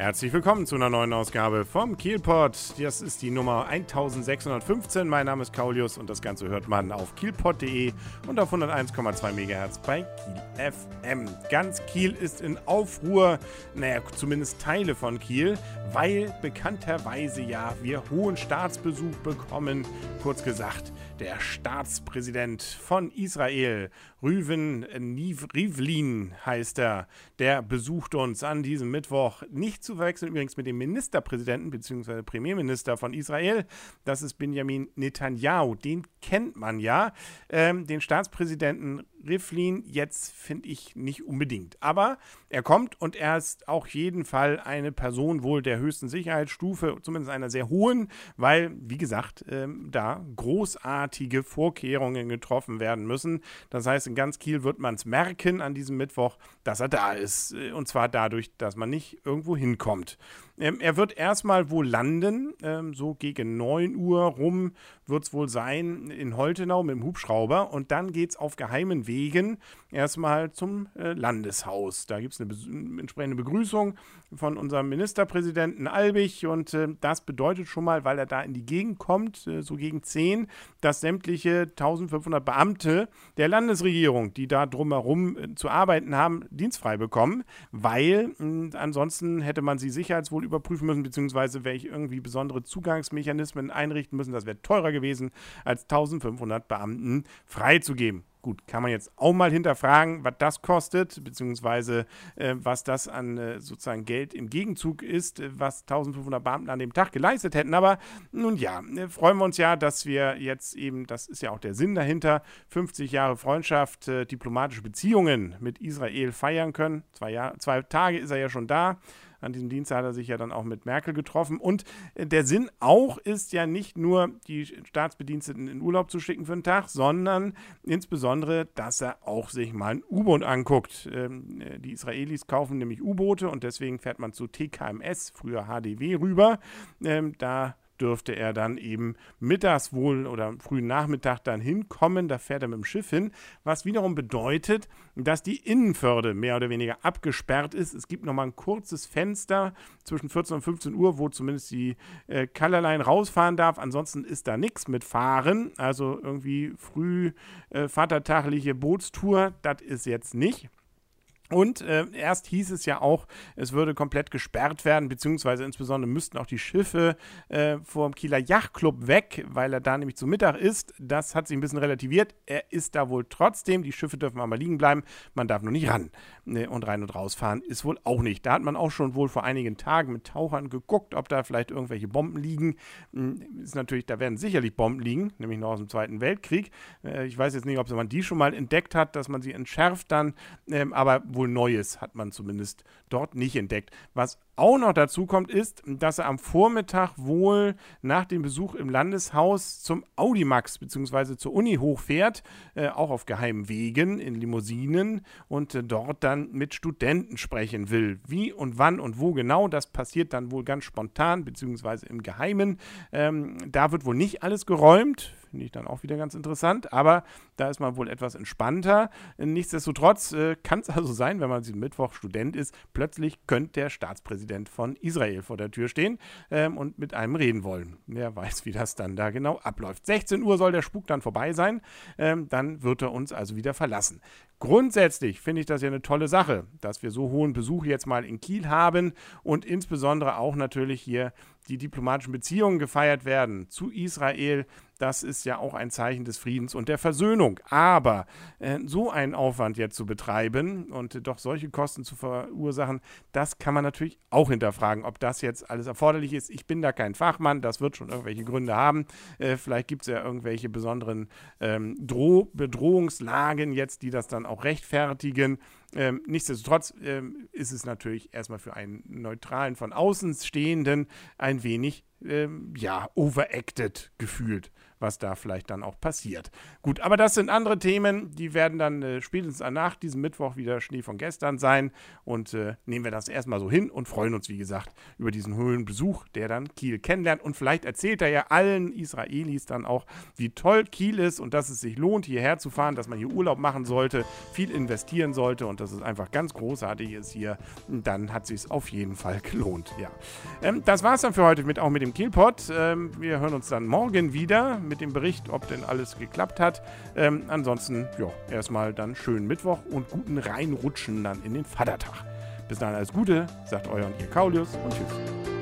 Herzlich willkommen zu einer neuen Ausgabe vom Kielpot. Das ist die Nummer 1615. Mein Name ist Kaulius und das Ganze hört man auf kielpot.de und auf 101,2 MHz bei Kiel FM. Ganz Kiel ist in Aufruhr, naja, zumindest Teile von Kiel, weil bekannterweise ja wir hohen Staatsbesuch bekommen. Kurz gesagt, der Staatspräsident von Israel, Rüven Rivlin heißt er, der besucht uns an diesem Mittwoch. Nicht zu verwechseln übrigens mit dem Ministerpräsidenten bzw. Premierminister von Israel. Das ist Benjamin Netanyahu. Den kennt man ja. Ähm, den Staatspräsidenten Rivlin jetzt finde ich nicht unbedingt. Aber er kommt und er ist auf jeden Fall eine Person wohl der höchsten Sicherheitsstufe, zumindest einer sehr hohen, weil, wie gesagt, ähm, da großartige Vorkehrungen getroffen werden müssen. Das heißt, in ganz Kiel wird man es merken an diesem Mittwoch, dass er da ist. Äh, und zwar dadurch, dass man nicht irgendwo hinkommt. Ähm, er wird erstmal wohl landen, ähm, so gegen 9 Uhr rum wird es wohl sein in Holtenau mit dem Hubschrauber und dann geht es auf geheimen Wegen erstmal zum äh, Landeshaus. Da gibt es eine, entsprechende Begrüßung von unserem Ministerpräsidenten Albig und äh, das bedeutet schon mal, weil er da in die Gegend kommt, äh, so gegen 10, dass sämtliche 1500 Beamte der Landesregierung, die da drumherum äh, zu arbeiten haben, dienstfrei bekommen, weil ansonsten hätte man sie sicherheitswohl überprüfen müssen, beziehungsweise wäre ich irgendwie besondere Zugangsmechanismen einrichten müssen. Das wäre teurer gewesen, als 1500 Beamten freizugeben. Gut, kann man jetzt auch mal hinterfragen, was das kostet, beziehungsweise äh, was das an äh, sozusagen Geld im Gegenzug ist, äh, was 1500 Beamten an dem Tag geleistet hätten. Aber nun ja, äh, freuen wir uns ja, dass wir jetzt eben, das ist ja auch der Sinn dahinter, 50 Jahre Freundschaft, äh, diplomatische Beziehungen mit Israel feiern können. Zwei, Jahr, zwei Tage ist er ja schon da. An diesem Dienstag hat er sich ja dann auch mit Merkel getroffen. Und äh, der Sinn auch ist ja nicht nur, die Staatsbediensteten in Urlaub zu schicken für einen Tag, sondern insbesondere, dass er auch sich mal ein U-Boot anguckt. Ähm, äh, die Israelis kaufen nämlich U-Boote und deswegen fährt man zu TKMS, früher HDW, rüber. Ähm, da dürfte er dann eben mittags wohl oder frühen Nachmittag dann hinkommen. Da fährt er mit dem Schiff hin, was wiederum bedeutet, dass die Innenförde mehr oder weniger abgesperrt ist. Es gibt nochmal ein kurzes Fenster zwischen 14 und 15 Uhr, wo zumindest die äh, Colorline rausfahren darf. Ansonsten ist da nichts mit Fahren. Also irgendwie früh äh, vatertagliche Bootstour, das ist jetzt nicht. Und äh, erst hieß es ja auch, es würde komplett gesperrt werden, beziehungsweise insbesondere müssten auch die Schiffe äh, vom Kieler Yachtclub weg, weil er da nämlich zu Mittag ist. Das hat sich ein bisschen relativiert. Er ist da wohl trotzdem. Die Schiffe dürfen aber liegen bleiben. Man darf nur nicht ran. Ne, und rein und rausfahren ist wohl auch nicht. Da hat man auch schon wohl vor einigen Tagen mit Tauchern geguckt, ob da vielleicht irgendwelche Bomben liegen. Hm, ist natürlich, da werden sicherlich Bomben liegen, nämlich noch aus dem Zweiten Weltkrieg. Äh, ich weiß jetzt nicht, ob man die schon mal entdeckt hat, dass man sie entschärft dann. Ähm, aber wohl Neues hat man zumindest dort nicht entdeckt. Was auch noch dazu kommt, ist, dass er am Vormittag wohl nach dem Besuch im Landeshaus zum Audimax bzw. zur Uni hochfährt, äh, auch auf geheimen Wegen in Limousinen und äh, dort dann mit Studenten sprechen will. Wie und wann und wo genau, das passiert dann wohl ganz spontan bzw. im Geheimen. Ähm, da wird wohl nicht alles geräumt Finde ich dann auch wieder ganz interessant. Aber da ist man wohl etwas entspannter. Nichtsdestotrotz äh, kann es also sein, wenn man diesen Mittwoch Student ist, plötzlich könnte der Staatspräsident von Israel vor der Tür stehen ähm, und mit einem reden wollen. Wer weiß, wie das dann da genau abläuft. 16 Uhr soll der Spuk dann vorbei sein. Ähm, dann wird er uns also wieder verlassen. Grundsätzlich finde ich das ja eine tolle Sache, dass wir so hohen Besuch jetzt mal in Kiel haben und insbesondere auch natürlich hier die diplomatischen Beziehungen gefeiert werden zu Israel. Das ist ja auch ein Zeichen des Friedens und der Versöhnung. Aber äh, so einen Aufwand jetzt zu betreiben und äh, doch solche Kosten zu verursachen, das kann man natürlich auch hinterfragen, ob das jetzt alles erforderlich ist. Ich bin da kein Fachmann, das wird schon irgendwelche Gründe haben. Äh, vielleicht gibt es ja irgendwelche besonderen ähm, Droh Bedrohungslagen jetzt, die das dann auch rechtfertigen. Ähm, nichtsdestotrotz ähm, ist es natürlich erstmal für einen neutralen, von außen stehenden ein wenig, ähm, ja, overacted gefühlt was da vielleicht dann auch passiert. Gut, aber das sind andere Themen, die werden dann äh, spätestens nach diesem Mittwoch wieder Schnee von gestern sein und äh, nehmen wir das erstmal so hin und freuen uns, wie gesagt, über diesen Höhlenbesuch, der dann Kiel kennenlernt und vielleicht erzählt er ja allen Israelis dann auch, wie toll Kiel ist und dass es sich lohnt, hierher zu fahren, dass man hier Urlaub machen sollte, viel investieren sollte und dass es einfach ganz großartig ist hier, dann hat sich auf jeden Fall gelohnt. Ja. Ähm, das es dann für heute mit auch mit dem Kielpot. Ähm, wir hören uns dann morgen wieder mit dem Bericht, ob denn alles geklappt hat. Ähm, ansonsten, ja, erstmal dann schönen Mittwoch und guten Reinrutschen dann in den Vatertag. Bis dann alles Gute, sagt euer und ihr Kaulius und tschüss.